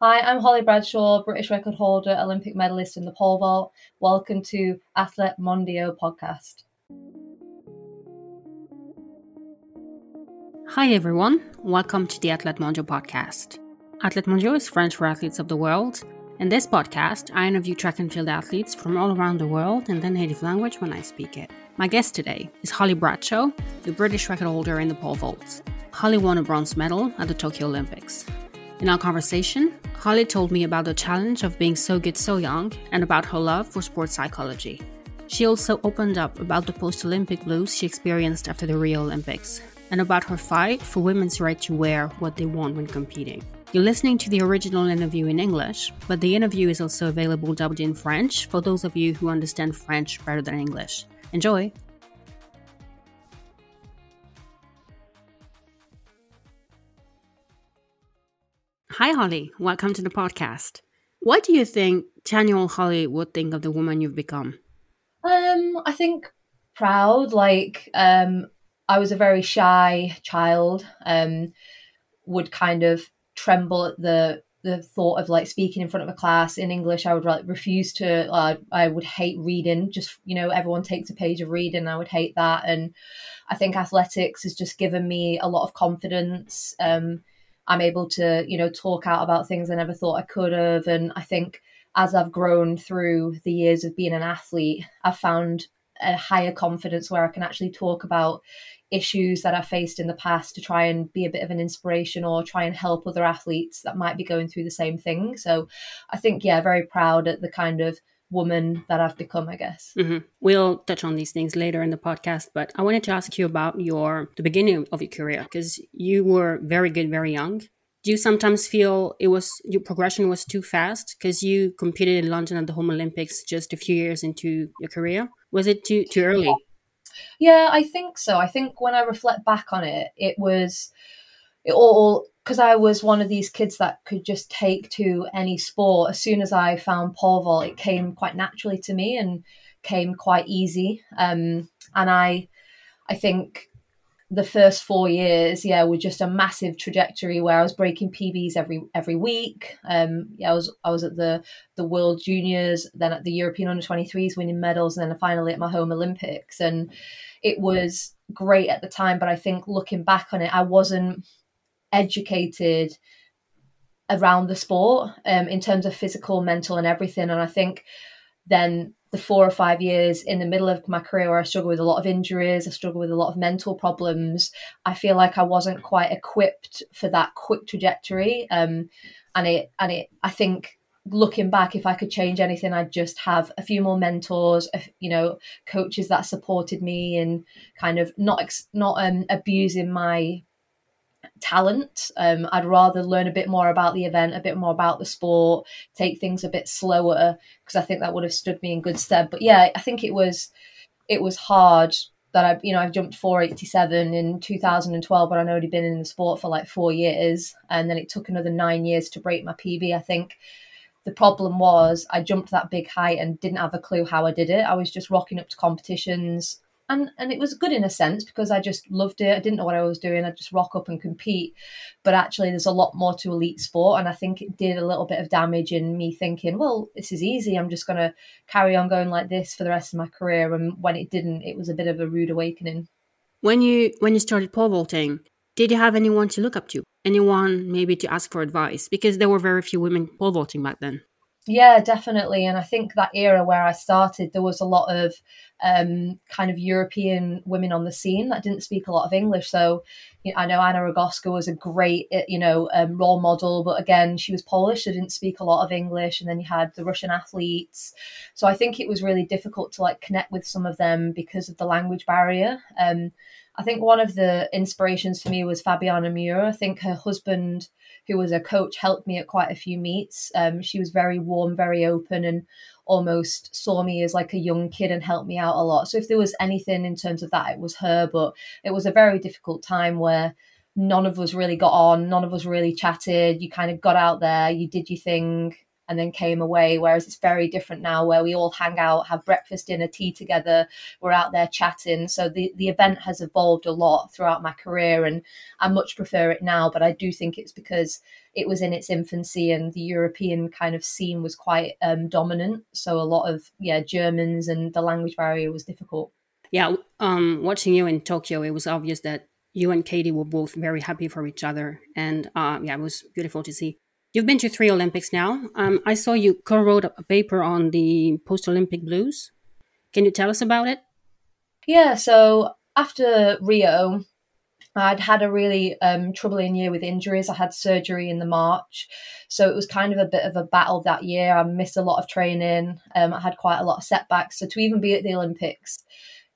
Hi, I'm Holly Bradshaw, British record holder, Olympic medalist in the pole vault. Welcome to Athlètes Mondiaux podcast. Hi, everyone. Welcome to the Athlètes Mondiaux podcast. Athlètes Mondiaux is French for athletes of the world. In this podcast, I interview track and field athletes from all around the world in their native language when I speak it. My guest today is Holly Bradshaw, the British record holder in the pole vault. Holly won a bronze medal at the Tokyo Olympics. In our conversation, Holly told me about the challenge of being so good so young and about her love for sports psychology. She also opened up about the post Olympic blues she experienced after the Rio Olympics and about her fight for women's right to wear what they want when competing. You're listening to the original interview in English, but the interview is also available dubbed in French for those of you who understand French better than English. Enjoy! Hi, Holly. Welcome to the podcast. What do you think 10 year old Holly would think of the woman you've become? Um, I think proud. Like, um, I was a very shy child. Um, would kind of tremble at the the thought of like speaking in front of a class in English. I would like refuse to. Uh, I would hate reading. Just you know, everyone takes a page of reading. I would hate that. And I think athletics has just given me a lot of confidence. Um, I'm able to, you know, talk out about things I never thought I could have. And I think as I've grown through the years of being an athlete, I've found a higher confidence where I can actually talk about issues that I faced in the past to try and be a bit of an inspiration or try and help other athletes that might be going through the same thing. So I think, yeah, very proud at the kind of woman that I've become, I guess. Mm-hmm. We'll touch on these things later in the podcast, but I wanted to ask you about your the beginning of your career because you were very good very young. Do you sometimes feel it was your progression was too fast because you competed in London at the Home Olympics just a few years into your career? Was it too too early? Yeah, I think so. I think when I reflect back on it, it was it all because I was one of these kids that could just take to any sport. As soon as I found pole vault, it came quite naturally to me and came quite easy. Um, and I, I think the first four years, yeah, were just a massive trajectory where I was breaking PBs every every week. Um, yeah, I was I was at the the World Juniors, then at the European Under 23s, winning medals, and then finally at my home Olympics. And it was great at the time, but I think looking back on it, I wasn't educated around the sport um, in terms of physical, mental, and everything. And I think then the four or five years in the middle of my career where I struggled with a lot of injuries, I struggled with a lot of mental problems, I feel like I wasn't quite equipped for that quick trajectory. Um, and it, and it, I think looking back, if I could change anything, I'd just have a few more mentors, you know, coaches that supported me and kind of not not um, abusing my talent. Um, I'd rather learn a bit more about the event, a bit more about the sport, take things a bit slower because I think that would have stood me in good stead. But yeah, I think it was it was hard that I you know I jumped 487 in 2012, but I'd already been in the sport for like four years, and then it took another nine years to break my PB. I think. The problem was I jumped that big height and didn't have a clue how I did it. I was just rocking up to competitions, and and it was good in a sense because I just loved it. I didn't know what I was doing. I just rock up and compete. But actually, there's a lot more to elite sport, and I think it did a little bit of damage in me thinking, well, this is easy. I'm just going to carry on going like this for the rest of my career. And when it didn't, it was a bit of a rude awakening. When you when you started pole vaulting, did you have anyone to look up to? Anyone maybe to ask for advice? Because there were very few women pole vaulting back then. Yeah, definitely. And I think that era where I started, there was a lot of um, kind of European women on the scene that didn't speak a lot of English. So you know, I know Anna Rogowska was a great, eh, you know, um, role model, but again, she was Polish, so didn't speak a lot of English. And then you had the Russian athletes. So I think it was really difficult to like connect with some of them because of the language barrier. Um, I think one of the inspirations for me was Fabiana Murer. I think her husband who was a coach, helped me at quite a few meets. Um, she was very warm, very open, and almost saw me as like a young kid and helped me out a lot. So if there was anything in terms of that, it was her. But it was a very difficult time where none of us really got on, none of us really chatted. You kind of got out there, you did your thing, and then came away. Whereas it's very different now where we all hang out, have breakfast, dinner, tea together. We're out there chatting. So the, the event has evolved a lot throughout my career and I much prefer it now. But I do think it's because it was in its infancy and the European kind of scene was quite um, dominant. So a lot of, yeah, Germans and the language barrier was difficult. Yeah, um, watching you in Tokyo, it was obvious that you and Katie were both very happy for each other. And uh, yeah, it was beautiful to see. You've been to three Olympics now. Um, I saw you co wrote a paper on the post Olympic blues. Can you tell us about it? Yeah, so after Rio, I'd had a really um, troubling year with injuries. I had surgery in the March, so it was kind of a bit of a battle that year. I missed a lot of training. Um, I had quite a lot of setbacks. So to even be at the Olympics,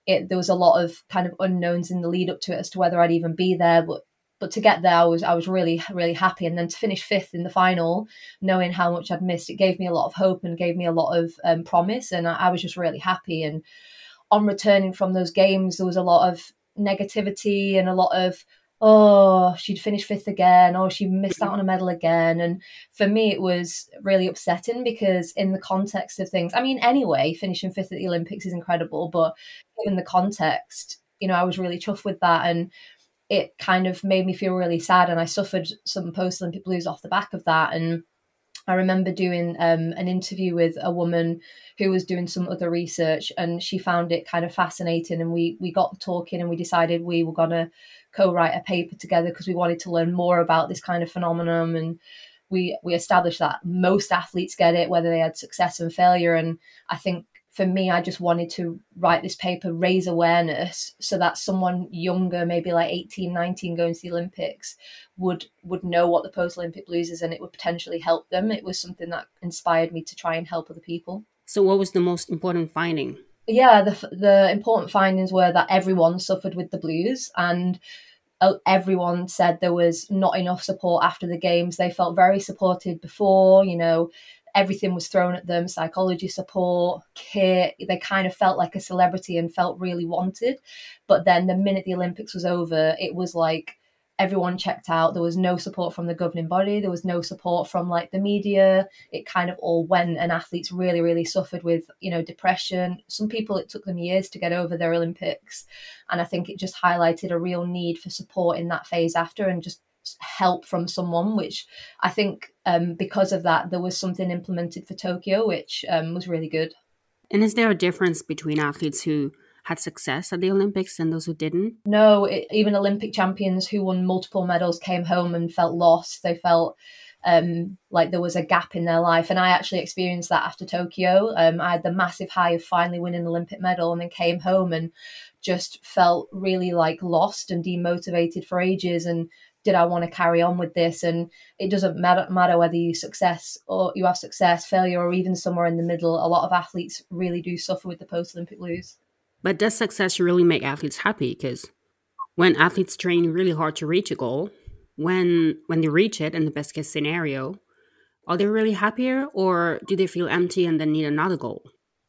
it, there was a lot of kind of unknowns in the lead up to it as to whether I'd even be there. But but to get there, I was I was really really happy, and then to finish fifth in the final, knowing how much I'd missed, it gave me a lot of hope and gave me a lot of um, promise, and I, I was just really happy. And on returning from those games, there was a lot of negativity and a lot of oh she'd finished fifth again. Or she missed out on a medal again. And for me it was really upsetting because in the context of things i mean anyway finishing fifth at the olympics is incredible. But given the context you know i was really chuffed with that. And it kind of made me feel really sad and I suffered some post Olympic blues off the back of that and I remember doing um, an interview with a woman who was doing some other research, and she found it kind of fascinating. And we we got talking, and we decided we were gonna co-write a paper together because we wanted to learn more about this kind of phenomenon. And we we established that most athletes get it, whether they had success and failure. And I think for me, I just wanted to write this paper, raise awareness so that someone younger, maybe like 18, 19, going to the Olympics would would know what the post Olympic blues is and it would potentially help them. It was something that inspired me to try and help other people. So what was the most important finding? Yeah, the the important findings were that everyone suffered with the blues and uh, everyone said there was not enough support after the games. They felt very supported before, you know, everything was thrown at them psychology support kit they kind of felt like a celebrity and felt really wanted. But then the minute the olympics was over it was like everyone checked out. There was no support from the governing body. There was no support from like the media. It kind of all went and athletes really really suffered with you know depression. Some people it took them years to get over their olympics and i think it just highlighted a real need for support in that phase after and just help from someone, which I think um, because of that, there was something implemented for Tokyo, which um, was really good. And is there a difference between athletes who had success at the Olympics and those who didn't? No, it, even Olympic champions who won multiple medals came home and felt lost. They felt um, like there was a gap in their life. And I actually experienced that after Tokyo. Um, I had the massive high of finally winning an Olympic medal and then came home and just felt really like lost and demotivated for ages and did I want to carry on with this? And it doesn't matter, matter whether you success or you have success, failure, or even somewhere in the middle. A lot of athletes really do suffer with the post Olympic blues. But does success really make athletes happy? Because when athletes train really hard to reach a goal, when when they reach it in the best case scenario, are they really happier or do they feel empty and then need another goal?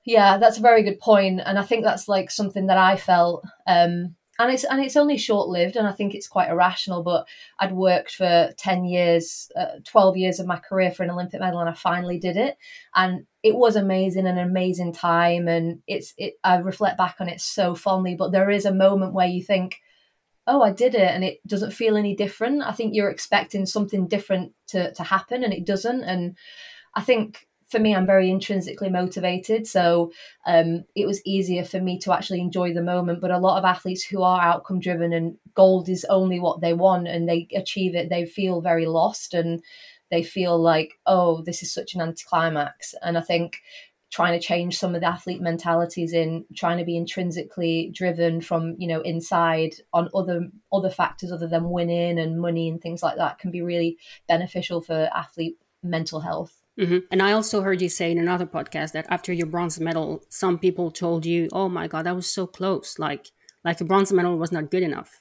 Yeah, that's a very good point, and I think that's like something that I felt um, and it's and it's only short lived, and I think it's quite irrational. But I'd worked for ten years, uh, twelve years of my career for an Olympic medal, and I finally did it, and it was amazing, an amazing time, and it's it. I reflect back on it so fondly, but there is a moment where you think, "Oh, I did it," and it doesn't feel any different. I think you're expecting something different to to happen, and it doesn't, and I think for me, I'm very intrinsically motivated. So um, it was easier for me to actually enjoy the moment. But a lot of athletes who are outcome driven and gold is only what they want and they achieve it, they feel very lost and they feel like, oh, this is such an anticlimax. And I think trying to change some of the athlete mentalities in trying to be intrinsically driven from you know inside on other other factors other than winning and money and things like that can be really beneficial for athlete mental health Mm-hmm. And I also heard you say in another podcast that after your bronze medal, some people told you, "Oh my god, that was so close! Like, like a bronze medal was not good enough."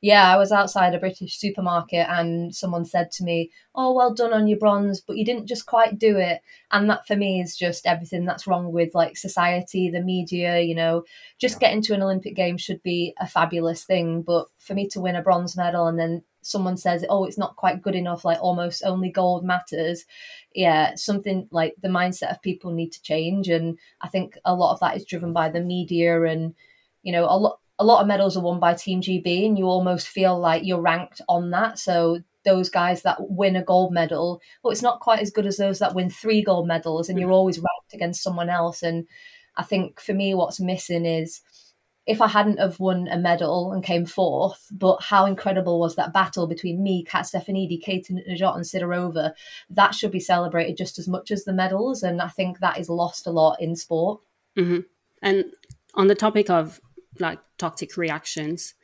Yeah, I was outside a British supermarket and someone said to me, "Oh, well done on your bronze, but you didn't just quite do it." And that for me is just everything that's wrong with like society, the media. You know, just getting to an Olympic game should be a fabulous thing, but for me to win a bronze medal and then someone says, "Oh, it's not quite good enough," like almost only gold matters. Yeah, something like the mindset of people need to change, and I think a lot of that is driven by the media, and you know, a lot a lot of medals are won by Team GB, and you almost feel like you're ranked on that. So those guys that win a gold medal, well, it's not quite as good as those that win three gold medals, and you're mm. always ranked against someone else. And I think for me, what's missing is if I hadn't have won a medal and came fourth, but how incredible was that battle between me, Kat Stefanidi, Katie Nageotte, and Sidorova? That should be celebrated just as much as the medals, and I think that is lost a lot in sport. Mm-hmm. And on the topic of like toxic reactions,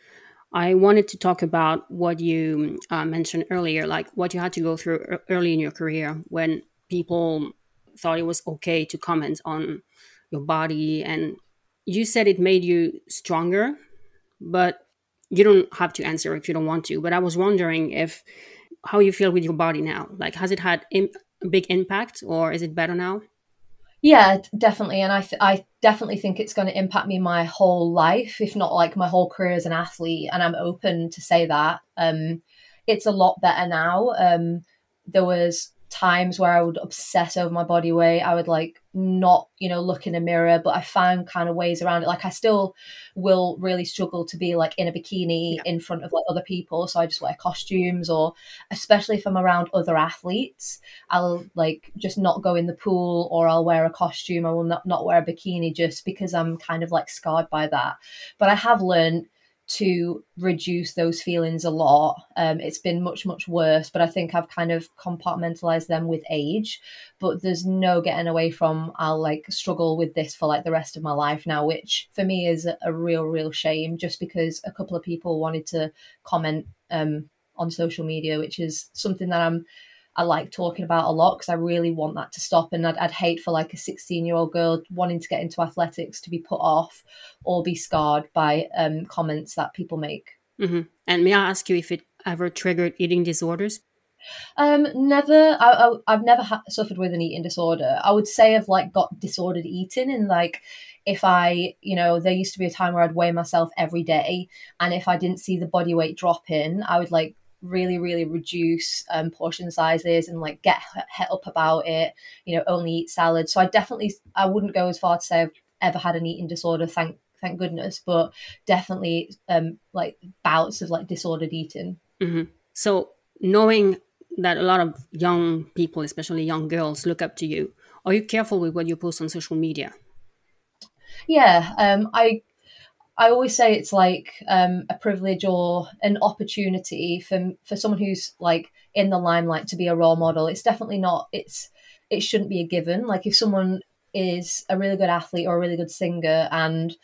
I wanted to talk about what you uh, mentioned earlier, like what you had to go through early in your career when people thought it was okay to comment on your body and you said it made you stronger, but you don't have to answer if you don't want to. But I was wondering if how you feel with your body now. Like, has it had a big impact, or is it better now? Yeah, definitely, and I th- I definitely think it's going to impact me my whole life, if not like my whole career as an athlete. And I'm open to say that. Um, it's a lot better now. Um, there was times where I would obsess over my body weight. I would like not, you know, look in a mirror, but I found kind of ways around it. Like I still will really struggle to be like in a bikini yeah. in front of like other people. So I just wear costumes or especially if I'm around other athletes, I'll like just not go in the pool or I'll wear a costume. I will not, not wear a bikini just because I'm kind of like scarred by that. But I have learned to reduce those feelings a lot. Um, it's been much, much worse, but I think I've kind of compartmentalized them with age. But there's no getting away from I'll like struggle with this for like the rest of my life now, which for me is a real, real shame just because a couple of people wanted to comment um, on social media, which is something that I'm I like talking about a lot because I really want that to stop. And I'd, I'd hate for like a 16 year old girl wanting to get into athletics to be put off or be scarred by um, comments that people make. Mm-hmm. And may I ask you if it ever triggered eating disorders? Um, never. I, I, have never ha- suffered with an eating disorder. I would say I've like got disordered eating and like if I, you know, there used to be a time where I'd weigh myself every day, and if I didn't see the body weight drop in, I would like really really reduce um, portion sizes and like get het up about it you know only eat salad. So i definitely i wouldn't go as far to say i've ever had an eating disorder thank thank goodness but definitely um like bouts of like disordered eating. Mm-hmm. so knowing that a lot of young people especially young girls look up to you are you careful with what you post on social media? Yeah um i I always say it's like um, a privilege or an opportunity for for someone who's like in the limelight to be a role model. It's definitely not. It's it shouldn't be a given. Like if someone is a really good athlete or a really good singer and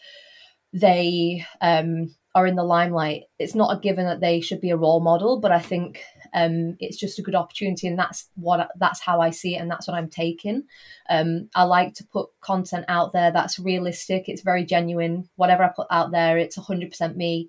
they um, are in the limelight, it's not a given that they should be a role model. But I think um, it's just a good opportunity, and that's what that's how I see it, and that's what I'm taking. Um, I like to put content out there that's realistic. It's very genuine. Whatever I put out there, it's 100% me.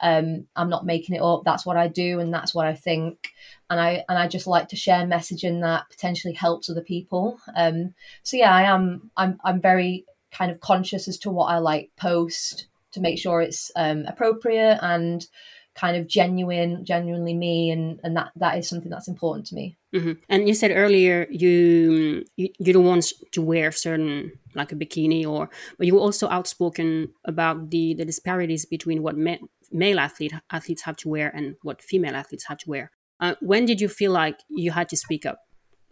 Um, I'm not making it up. That's what I do, and that's what I think. And I and I just like to share messaging that potentially helps other people. Um, so yeah, I am. I'm I'm very kind of conscious as to what I like post to make sure it's um, appropriate and kind of genuine, genuinely me, and and that that is something that's important to me. Mm-hmm. And you said earlier you, you you don't want to wear certain like a bikini or, but you were also outspoken about the the disparities between what men, male athlete athletes have to wear and what female athletes have to wear. Uh, when did you feel like you had to speak up?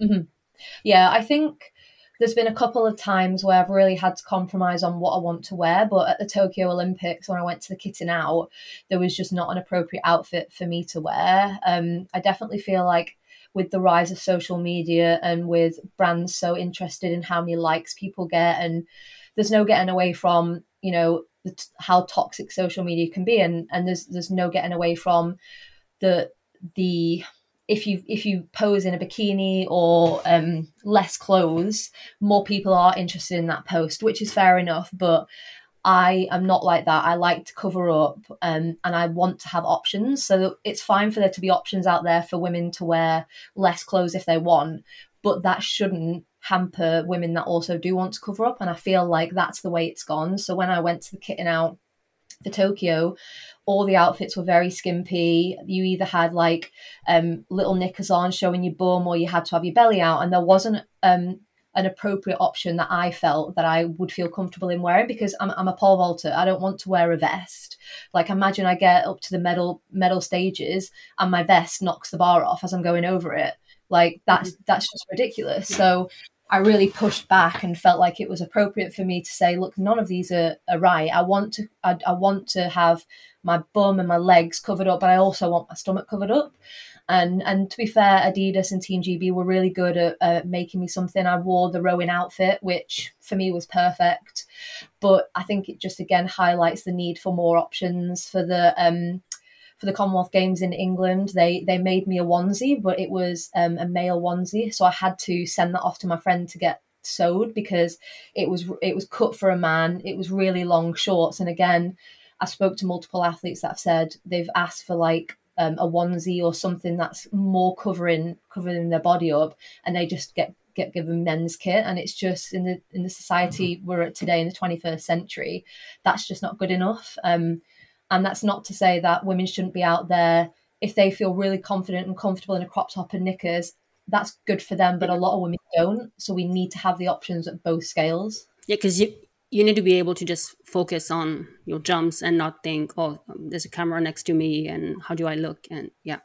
Mm-hmm. Yeah, I think there's been a couple of times where I've really had to compromise on what I want to wear. But at the Tokyo Olympics, when I went to the kitting out, there was just not an appropriate outfit for me to wear. Um, I definitely feel like with the rise of social media and with brands so interested in how many likes people get, and there's no getting away from, you know, how toxic social media can be, and and there's there's no getting away from the the if you if you pose in a bikini or um, less clothes, more people are interested in that post, which is fair enough. But I am not like that. I like to cover up, um, and I want to have options. So it's fine for there to be options out there for women to wear less clothes if they want, but that shouldn't hamper women that also do want to cover up. And I feel like that's the way it's gone. So when I went to the kitting out for Tokyo, all the outfits were very skimpy. You either had like um, little knickers on showing your bum, or you had to have your belly out, and there wasn't um, an appropriate option that I felt that I would feel comfortable in wearing because I'm, I'm a pole vaulter. I don't want to wear a vest. Like imagine I get up to the medal medal stages and my vest knocks the bar off as I'm going over it. Like that's mm-hmm. that's just ridiculous. So I really pushed back and felt like it was appropriate for me to say, look, none of these are, are right. I want to I, I want to have my bum and my legs covered up, but I also want my stomach covered up. And and to be fair, Adidas and Team GB were really good at, making me something. I wore the rowing outfit, which for me was perfect. But I think it just again highlights the need for more options for the um, for the Commonwealth Games in England. They they made me a onesie, but it was um, a male onesie, so I had to send that off to my friend to get sewed because it was it was cut for a man. It was really long shorts, and again, I spoke to multiple athletes that have said they've asked for like um, a onesie or something that's more covering covering their body up, and they just get get given men's kit and it's just in the in the society mm-hmm. we're at today in the 21st century that's just not good enough um, and that's not to say that women shouldn't be out there if they feel really confident and comfortable in a crop top and knickers that's good for them but a lot of women don't so we need to have the options at both scales yeah because you you need to be able to just focus on your jumps and not think, oh, there's a camera next to me and how do I look? And yeah.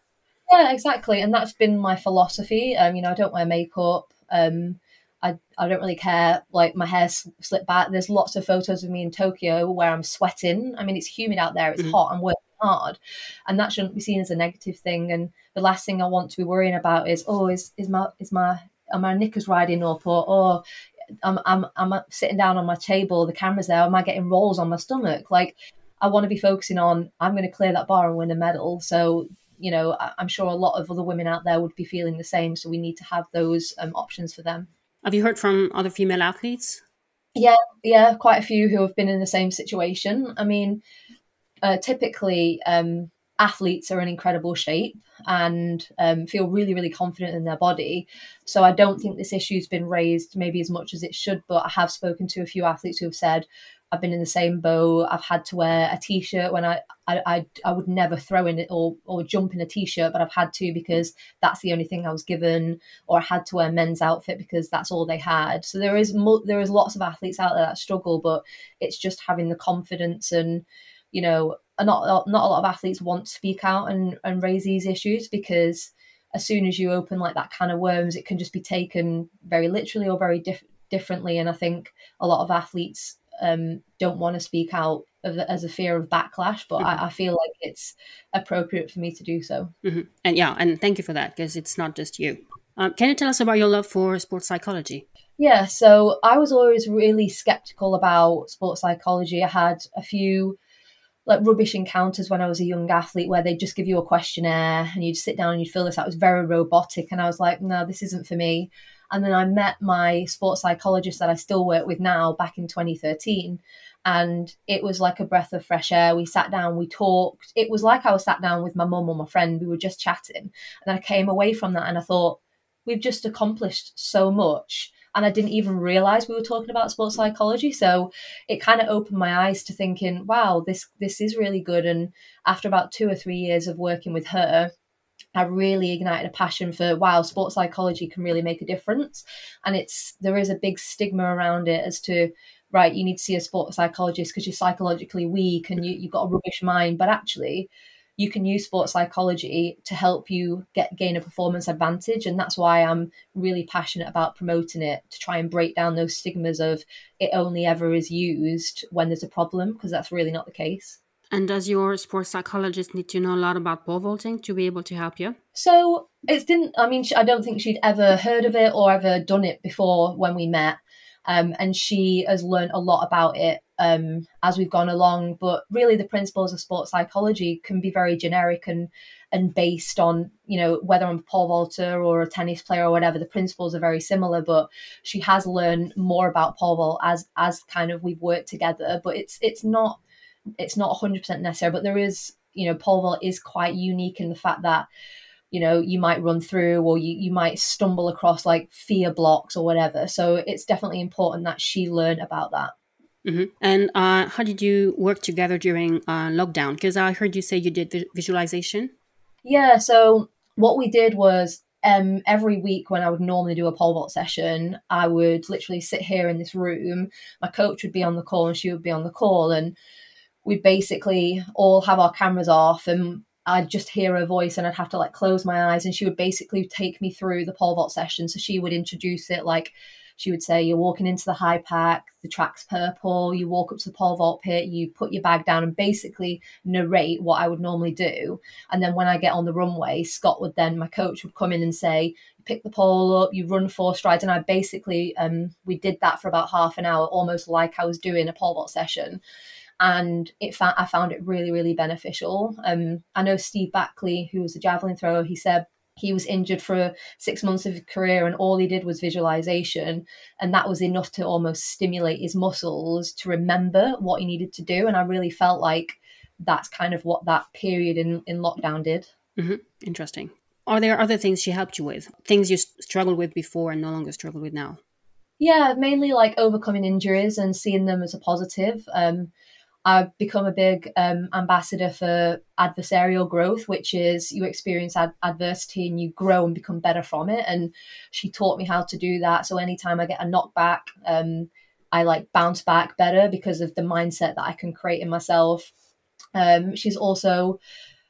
Yeah, exactly. And that's been my philosophy. Um, you know, I don't wear makeup. Um, I, I don't really care. Like my hair's slipped back. There's lots of photos of me in Tokyo where I'm sweating. I mean, it's humid out there. It's mm-hmm. hot. I'm working hard, and that shouldn't be seen as a negative thing. And the last thing I want to be worrying about is, oh, is is my is my are my knickers riding up, or oh, I'm, I'm, I'm sitting down on my table, the camera's there, am I getting rolls on my stomach? Like, I want to be focusing on, I'm going to clear that bar and win a medal. So, you know, I'm sure a lot of other women out there would be feeling the same. So we need to have those um, options for them. Have you heard from other female athletes? Yeah, yeah, quite a few who have been in the same situation. I mean, uh, typically, um, athletes are in incredible shape and um, feel really, really confident in their body. So I don't think this issue's been raised maybe as much as it should, but I have spoken to a few athletes who have said, I've been in the same boat. I've had to wear a t-shirt when I, I, I, I would never throw in it or, or jump in a t-shirt, but I've had to because that's the only thing I was given, or I had to wear men's outfit because that's all they had. So there is there is lots of athletes out there that struggle, but it's just having the confidence and you know not not a lot of athletes want to speak out and and raise these issues because as soon as you open like that can of worms, it can just be taken very literally or very diff- differently. And I think a lot of athletes um, don't want to speak out of, as a fear of backlash, but mm-hmm. I, I, feel like it's appropriate for me to do so. Mm-hmm. And yeah, and thank you for that because it's not just you. Um, can you tell us about your love for sports psychology? Yeah, so I was always really skeptical about sports psychology. I had a few like rubbish encounters when I was a young athlete where they just give you a questionnaire and you'd sit down and you'd fill this out. It was very robotic. And I was like, no, this isn't for me. And then I met my sports psychologist that I still work with now back in 2013. And it was like a breath of fresh air. We sat down, we talked. It was like I was sat down with my mum or my friend. We were just chatting. And I came away from that and I thought, we've just accomplished so much and I didn't even realize we were talking about sports psychology. So it kind of opened my eyes to thinking, wow, this this is really good. And after about two or three years of working with her, I really ignited a passion for wow, sports psychology can really make a difference. And it's there is a big stigma around it as to right, you need to see a sports psychologist because you're psychologically weak and you, you've got a rubbish mind. But actually, you can use sports psychology to help you get gain a performance advantage and that's why i'm really passionate about promoting it to try and break down those stigmas of it only ever is used when there's a problem because that's really not the case and does your sports psychologist need to know a lot about pole vaulting to be able to help you so it didn't i mean i don't think she'd ever heard of it or ever done it before when we met um, and she has learned a lot about it um, as we've gone along. But really, the principles of sports psychology can be very generic and and based on you know whether I'm a pole vaulter or a tennis player or whatever. The principles are very similar, but she has learned more about pole vault as as kind of we've worked together. But it's it's not it's not 100% necessary. But there is you know pole vault is quite unique in the fact that you know you might run through or you, you might stumble across like fear blocks or whatever so it's definitely important that she learn about that Mm-hmm. And uh, how did you work together during uh, lockdown? Because I heard you say you did visualization. Yeah. So what we did was um, every week when I would normally do a pole vault session, I would literally sit here in this room. My coach would be on the call and she would be on the call, and we'd basically all have our cameras off and I'd just hear her voice and I'd have to like close my eyes and she would basically take me through the pole vault session. So she would introduce it like she would say, You're walking into the HiPAC, the track's purple, you walk up to the pole vault pit, you put your bag down and basically narrate what I would normally do. And then when I get on the runway, Scott would then, my coach would come in and say, pick the pole up, you run four strides. And I basically, um, we did that for about half an hour, almost like I was doing a pole vault session. And it fa- I found it really, really beneficial. Um, I know Steve Backley, who was a javelin thrower, he said he was injured for six months of his career and all he did was visualization and that was enough to almost stimulate his muscles to remember what he needed to do and i really felt like that's kind of what that period in, in lockdown did. Mm-hmm. interesting. Are there other things she helped you with? Things you struggled with before and no longer struggle with now? Yeah mainly like overcoming injuries and seeing them as a positive. Um, I've become a big um, ambassador for adversarial growth, which is you experience ad- adversity and you grow and become better from it. And she taught me how to do that. So anytime I get a knockback, um, I like bounce back better because of the mindset that I can create in myself. Um, she's also,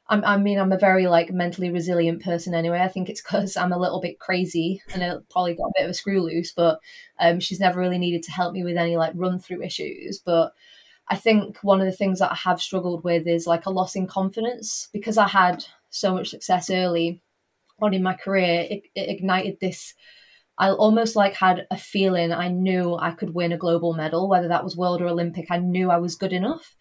I'm, I mean, I'm a very like mentally resilient person anyway. I think it's because I'm a little bit crazy and I probably got a bit of a screw loose, but um, she's never really needed to help me with any like run through issues. But I think one of the things that I have struggled with is like a loss in confidence because I had so much success early on in my career. It, it ignited this. I almost like had a feeling I knew I could win a global medal, whether that was world or Olympic. I knew I was good enough.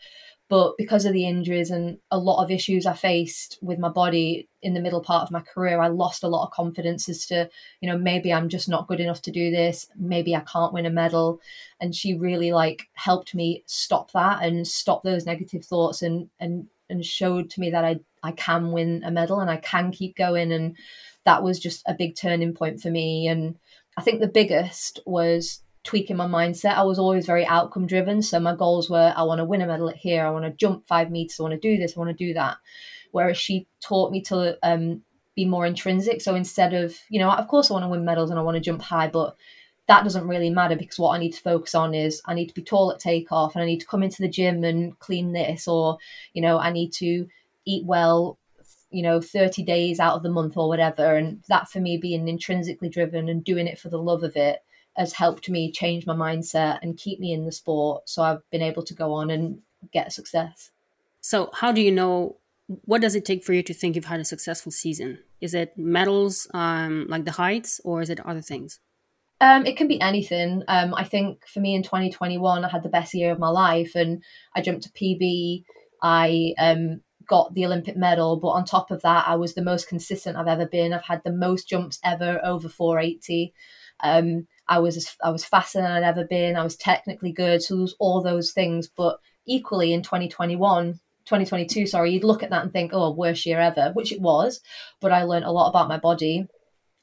But because of the injuries and a lot of issues I faced with my body in the middle part of my career, I lost a lot of confidence as to, you know, maybe I'm just not good enough to do this. Maybe I can't win a medal. And she really like helped me stop that and stop those negative thoughts and and and showed to me that I I can win a medal and I can keep going. And that was just a big turning point for me. And I think the biggest was tweaking my mindset. I was always very outcome driven. So my goals were I want to win a medal at here, I want to jump five meters, I want to do this, I want to do that. Whereas she taught me to um, be more intrinsic. So instead of, you know, of course I want to win medals and I want to jump high, but that doesn't really matter because what I need to focus on is I need to be tall at takeoff and I need to come into the gym and clean this, or, you know, I need to eat well you know 30 days out of the month or whatever and that for me being intrinsically driven and doing it for the love of it has helped me change my mindset and keep me in the sport. So I've been able to go on and get success. So, how do you know? What does it take for you to think you've had a successful season? Is it medals, um, like the heights, or is it other things? Um, it can be anything. Um, I think for me in 2021, I had the best year of my life, and I jumped to PB. I um, got the Olympic medal, but on top of that, I was the most consistent I've ever been. I've had the most jumps ever over 480. Um, I was I was faster than I'd ever been. I was technically good. So there was all those things. But equally in 2021, 2022, sorry, you'd look at that and think, oh, worst year ever, which it was. But I learned a lot about my body.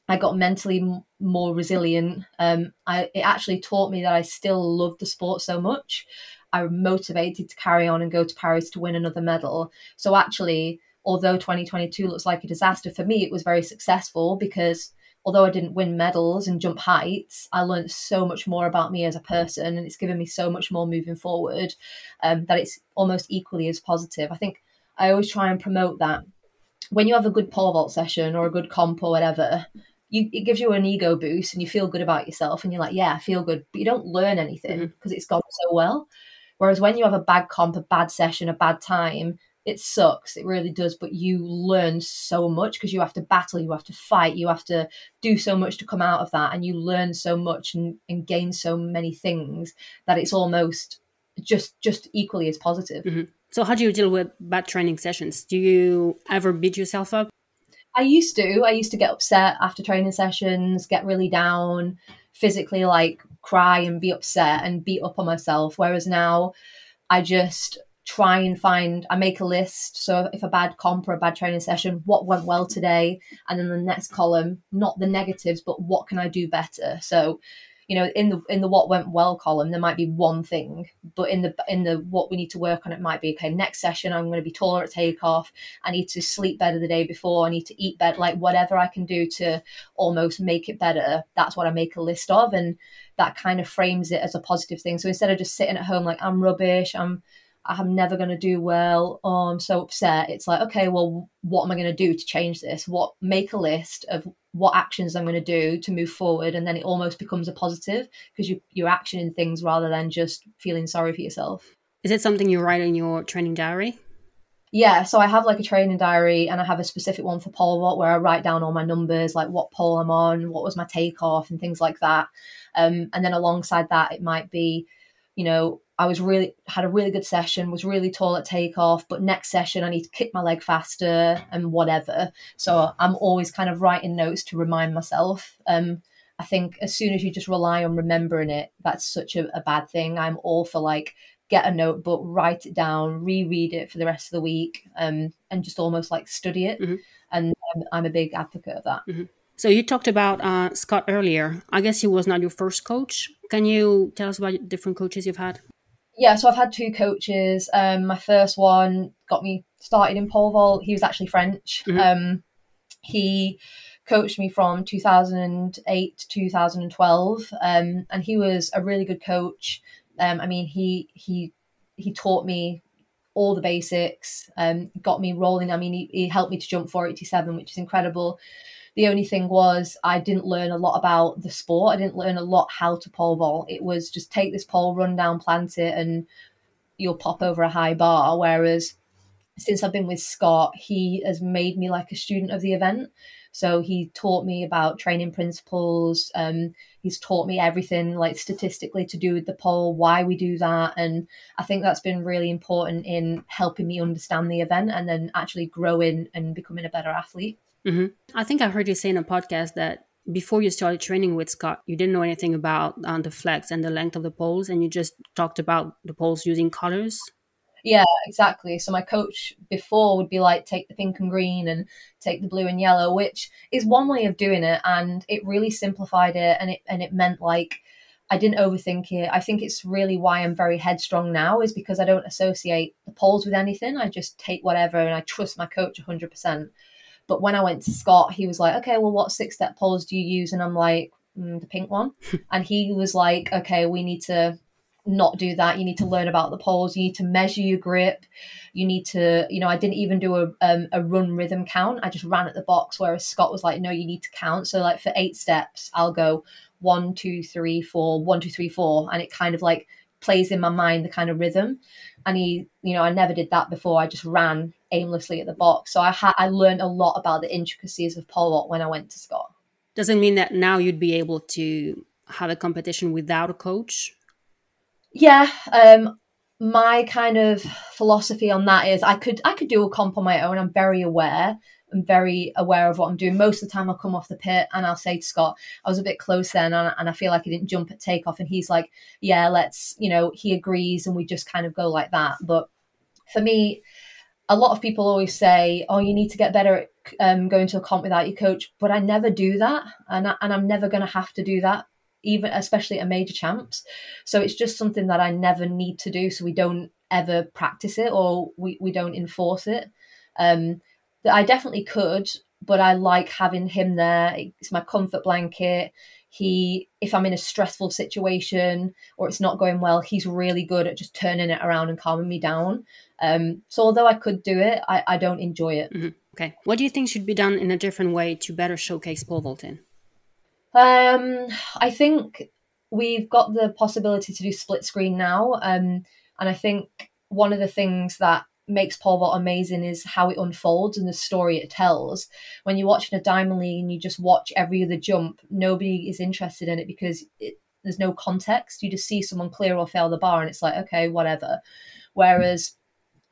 I got mentally m- more resilient. Um, I, it actually taught me that I still love the sport so much. I was motivated to carry on and go to Paris to win another medal. So actually, although 2022 looks like a disaster for me, it was very successful because although I didn't win medals and jump heights, I learned so much more about me as a person, and it's given me so much more moving forward um, that it's almost equally as positive. I think I always try and promote that when you have a good pole vault session or a good comp or whatever. You, it gives you an ego boost and you feel good about yourself and you're like yeah i feel good but you don't learn anything because mm-hmm. it's gone so well whereas when you have a bad comp a bad session a bad time it sucks it really does but you learn so much because you have to battle you have to fight you have to do so much to come out of that and you learn so much and, and gain so many things that it's almost just just equally as positive. Mm-hmm. so how do you deal with bad training sessions? Do you ever beat yourself up? I used to i used to get upset after training sessions get really down physically like cry and be upset and beat up on myself whereas now i just try and find i make a list. So if a bad comp or a bad training session what went well today? And then the next column not the negatives but what can i do better? So you know in the in the what went well column there might be one thing but in the in the what we need to work on it might be okay next session i'm going to be taller at takeoff. I need to sleep better the day before. I need to eat better like whatever i can do to almost make it better. That's what i make a list of and that kind of frames it as a positive thing. So instead of just sitting at home like i'm rubbish i'm I'm never going to do well. Oh, I'm so upset. It's like, okay, well, what am I going to do to change this? What make a list of what actions I'm going to do to move forward, and then it almost becomes a positive because you you're actioning things rather than just feeling sorry for yourself. Is it something you write in your training diary? Yeah, so I have like a training diary and I have a specific one for pole vault where I write down all my numbers, like what pole I'm on, what was my takeoff, and things like that. Um, and then alongside that, it might be, you know, I was really had a really good session, was really tall at takeoff, but next session I need to kick my leg faster and whatever. So I'm always kind of writing notes to remind myself. Um, I think as soon as you just rely on remembering it, that's such a, a bad thing. I'm all for like get a notebook, write it down, reread it for the rest of the week, um, and just almost like study it. Mm-hmm. And I'm, I'm, a big advocate of that. Mm-hmm. So you talked about uh, Scott earlier. I guess he was not your first coach. Can you tell us about different coaches you've had? yeah, so I've had two coaches. Um, my first one got me started in pole vault. He was actually French. Mm-hmm. Um, he coached me from 2008 to 2012, um, and he was a really good coach. Um, I mean, he he he taught me all the basics, um, got me rolling. I mean, he, he helped me to jump 487, which is incredible. The only thing was I didn't learn a lot about the sport. I didn't learn a lot how to pole vault. It was just take this pole, run down, plant it, and you'll pop over a high bar. Whereas since I've been with Scott, he has made me like a student of the event. So he taught me about training principles. Um, he's taught me everything like statistically to do with the pole, why we do that. And I think that's been really important in helping me understand the event and then actually growing and becoming a better athlete. Mm-hmm. I think I heard you say in a podcast that before you started training with Scott, you didn't know anything about uh, the flex and the length of the poles, and you just talked about the poles using colors. Yeah, exactly. So my coach before would be like, take the pink and green and take the blue and yellow, which is one way of doing it, and it really simplified it, and it and it meant like I didn't overthink it. I think it's really why I'm very headstrong now is because I don't associate the poles with anything. I just take whatever and I trust my coach 100%. But when I went to Scott, he was like, okay, well, what six step poles do you use? And I'm like, mm, the pink one. and he was like, okay, we need to not do that. You need to learn about the poles. You need to measure your grip. You need to, you know, I didn't even do a, um, a run rhythm count. I just ran at the box, whereas Scott was like, no, you need to count. So, like, for eight steps, I'll go one, two, three, four, one, two, three, four. And it kind of like plays in my mind the kind of rhythm. And he, you know, I never did that before. I just ran aimlessly at the box. So I had I learned a lot about the intricacies of pole vault when I went to Scott. Doesn't mean that now you'd be able to have a competition without a coach? Yeah, um, my kind of philosophy on that is I could I could do a comp on my own. I'm very aware. I'm very aware of what I'm doing. Most of the time, I'll come off the pit and I'll say to Scott, I was a bit close then, and, and I feel like I didn't jump at takeoff. And he's like, Yeah, let's, you know, he agrees, and we just kind of go like that. But for me, a lot of people always say, "Oh, you need to get better at um, going to a comp without your coach," but I never do that, and I, and I'm never going to have to do that, even especially at major champs. So it's just something that I never need to do, so we don't ever practice it or we, we don't enforce it. Um, that I definitely could, but I like having him there. It's my comfort blanket. He, if I'm in a stressful situation or it's not going well, he's really good at just turning it around and calming me down. Um, so although I could do it, I, I don't enjoy it. Mm-hmm. Okay. What do you think should be done in a different way to better showcase pole vaulting? Um, I think we've got the possibility to do split screen now. Um, and I think one of the things that makes pole vault amazing is how it unfolds and the story it tells. When you're watching a diamond league and you just watch every other jump, nobody is interested in it because it, there's no context. You just see someone clear or fail the bar and it's like, okay, whatever. Whereas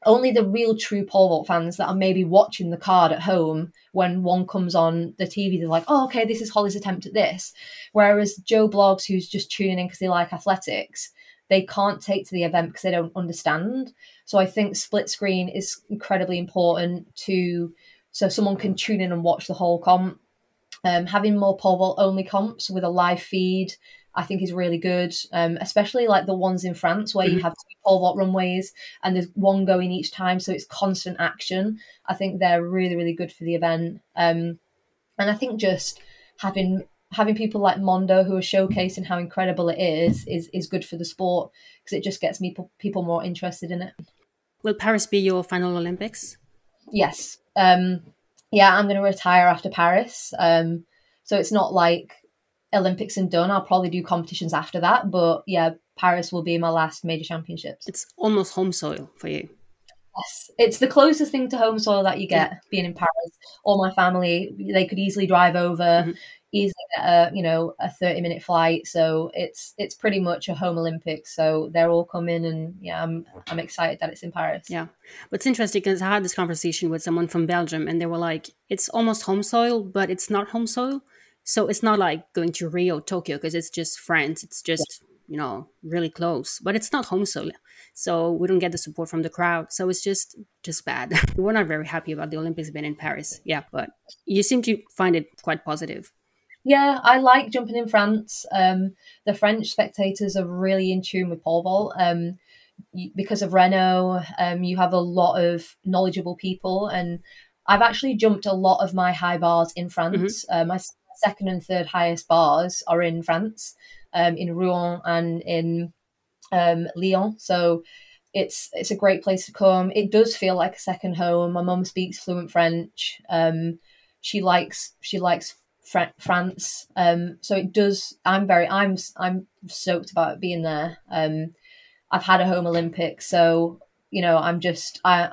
only the real true pole vault fans that are maybe watching the card at home when one comes on the TV, they're like, oh, okay, this is Holly's attempt at this. Whereas Joe Bloggs, who's just tuning in because they like athletics, they can't take to the event because they don't understand. So I think split screen is incredibly important to so someone can tune in and watch the whole comp. Um, having more pole vault only comps with a live feed, I think is really good, um, especially like the ones in France where mm-hmm. you have two pole vault runways and there's one going each time, so it's constant action. I think they're really, really good for the event. Um, and I think just having having people like Mondo who are showcasing how incredible it is is is good for the sport because it just gets people people more interested in it. Will Paris be your final Olympics? Yes. Um, yeah, I'm going to retire after Paris. Um, so it's not like Olympics and done. I'll probably do competitions after that, but yeah, Paris will be my last major championships. It's almost home soil for you. Yes, it's the closest thing to home soil that you get yeah. being in Paris. All my family, they could easily drive over. Mm-hmm easily a uh, you know a 30 minute flight so it's it's pretty much a home olympics so they're all coming and yeah i'm i'm excited that it's in paris. Yeah. But it's interesting because i had this conversation with someone from belgium and they were like it's almost home soil but it's not home soil. So it's not like going to rio tokyo because it's just france it's just yeah. you know really close but it's not home soil. So we don't get the support from the crowd so it's just just bad. We're not very happy about the olympics being in paris yeah but you seem to find it quite positive yeah, I like jumping in France. Um, the French spectators are really in tune with pole vault. Um, because of Renaud, um, you have a lot of knowledgeable people, and I've actually jumped a lot of my high bars in France. Mm-hmm. Uh, my second and third highest bars are in France, um, in Rouen and in um, Lyon. So it's it's a great place to come. It does feel like a second home. My mum speaks fluent French. Um, she likes she likes France. Um, so it does. I'm very. I'm. I'm stoked about being there. Um, I've had a home Olympics, so you know, I'm just. I,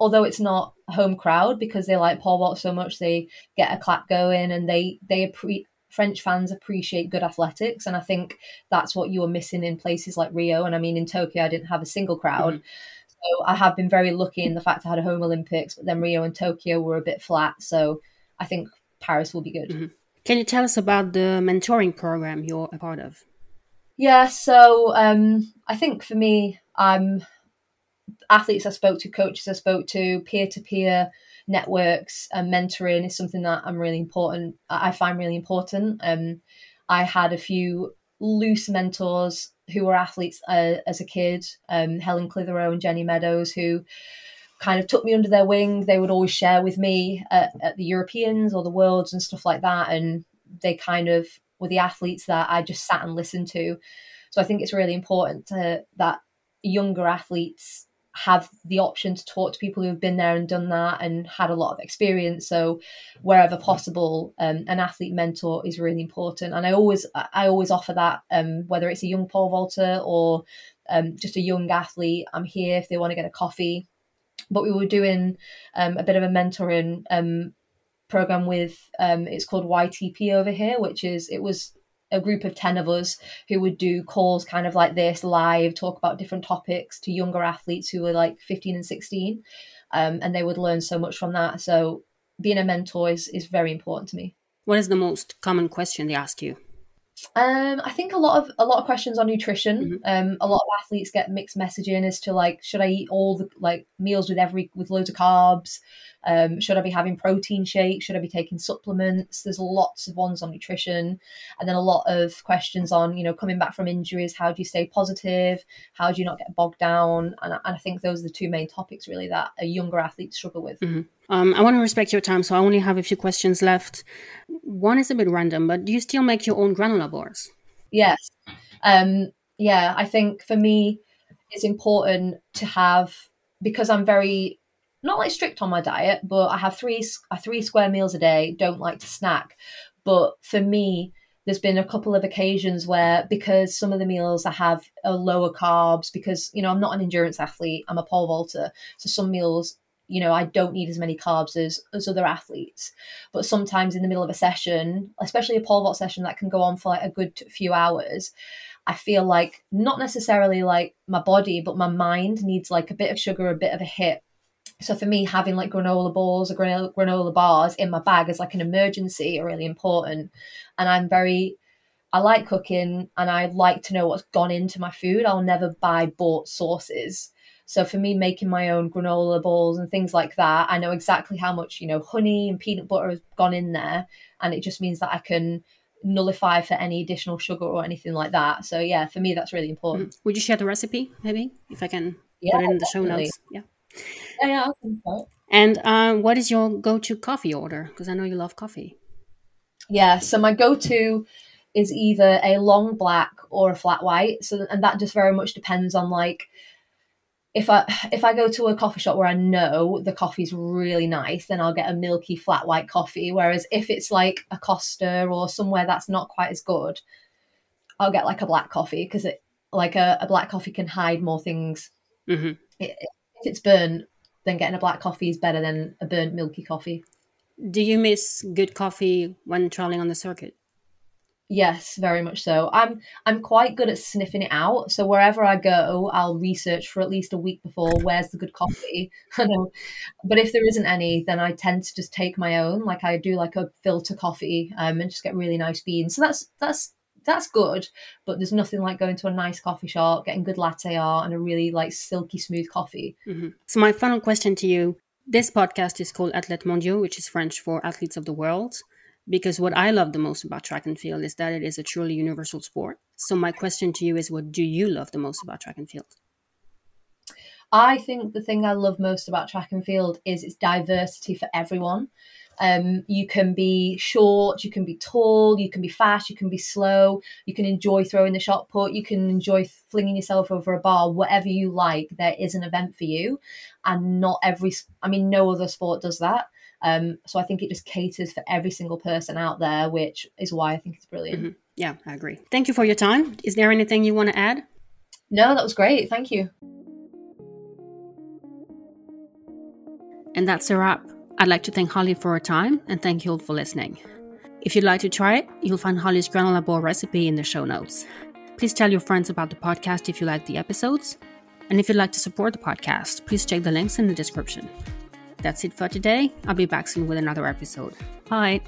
although it's not home crowd because they like pole vault so much, they get a clap going and they they appre- French fans appreciate good athletics, and I think that's what you were missing in places like Rio. And I mean, in Tokyo, I didn't have a single crowd. Mm-hmm. So I have been very lucky in the fact I had a home Olympics, but then Rio and Tokyo were a bit flat. So I think Paris will be good. Mm-hmm. Can you tell us about the mentoring program you're a part of? Yeah, so um, I think for me, I'm athletes I spoke to, coaches I spoke to, peer to peer networks and mentoring is something that I'm really important. I find really important. Um, I had a few loose mentors who were athletes uh, as a kid, um, Helen Clitheroe and Jenny Meadows, who kind of took me under their wing. They would always share with me at, at the Europeans or the Worlds and stuff like that. And they kind of were the athletes that I just sat and listened to. So I think it's really important to, that younger athletes have the option to talk to people who have been there and done that and had a lot of experience. So wherever possible, um, an athlete mentor is really important. And I always I always offer that, um, whether it's a young pole vaulter or um, just a young athlete. I'm here if they want to get a coffee but we were doing um, a bit of a mentoring um, program with um, it's called YTP over here, which is it was a group of 10 of us who would do calls kind of like this live, talk about different topics to younger athletes who were like 15 and 16. Um, and they would learn so much from that. So being a mentor is, is very important to me. What is the most common question they ask you? Um, I think a lot of a lot of questions on nutrition. Mm-hmm. Um, a lot of athletes get mixed messaging as to like, should I eat all the like meals with every with loads of carbs? Um, should I be having protein shakes? Should I be taking supplements? There's lots of ones on nutrition, and then a lot of questions on you know coming back from injuries. How do you stay positive? How do you not get bogged down? And, and I think those are the two main topics really that a younger athlete struggle with. Mm-hmm. Um, I want to respect your time, so I only have a few questions left. One is a bit random, but do you still make your own granola bars? Yes. Um, yeah, I think for me, it's important to have because I'm very not like strict on my diet, but I have three three square meals a day. Don't like to snack, but for me, there's been a couple of occasions where because some of the meals I have are lower carbs because you know I'm not an endurance athlete, I'm a pole vaulter, so some meals you know I don't need as many carbs as as other athletes. But sometimes in the middle of a session, especially a pole vault session that can go on for like a good few hours. I feel like not necessarily like my body, but my mind needs like a bit of sugar, a bit of a hit so for me, having like granola balls or granola, granola bars in my bag is like an emergency are really important. And I'm very, I like cooking and I like to know what's gone into my food. I'll never buy bought sauces. So for me, making my own granola balls and things like that, I know exactly how much, you know, honey and peanut butter has gone in there. And it just means that I can nullify for any additional sugar or anything like that. So yeah, for me, that's really important. Mm-hmm. Would you share the recipe, maybe, if I can yeah, put it in the show notes? Yeah. Yeah, yeah, I'll think so. And uh, what is your go-to coffee order? Because I know you love coffee. Yeah, so my go-to is either a long black or a flat white. So and that just very much depends on like if I if I go to a coffee shop where I know the coffee's really nice, then I'll get a milky flat white coffee. Whereas if it's like a Costa or somewhere that's not quite as good, I'll get like a black coffee because it like a, a, black coffee can hide more things. Mm-hmm. It, if it's burnt, then getting a black coffee is better than a burnt milky coffee. Do you miss good coffee when traveling on the circuit? Yes, very much so. I'm I'm quite good at sniffing it out. So wherever I go, I'll research for at least a week before where's the good coffee. But if there isn't any, then I tend to just take my own. Like I do like a filter coffee um, and just get really nice beans. So that's that's that's good, but there's nothing like going to a nice coffee shop, getting good latte art and a really like silky smooth coffee. Mm-hmm. So my final question to you: This podcast is called Athlètes Mondiaux, which is French for athletes of the world because what I love the most about track and field is that it is a truly universal sport. So my question to you is what do you love the most about track and field? I think the thing I love most about track and field is its diversity for everyone. Um, you can be short, you can be tall, you can be fast, you can be slow, you can enjoy throwing the shot put, you can enjoy flinging yourself over a bar, whatever you like. There is an event for you, and not every. I mean, no other sport does that. Um, so I think it just caters for every single person out there, which is why I think it's brilliant. Mm-hmm. Yeah, I agree. Thank you for your time. Is there anything you want to add? No, that was great. Thank you. And that's a wrap. I'd like to thank Holly for her time and thank you all for listening. If you'd like to try it, you'll find Holly's granola ball recipe in the show notes. Please tell your friends about the podcast if you like the episodes. And if you'd like to support the podcast, please check the links in the description. That's it for today. I'll be back soon with another episode. Bye.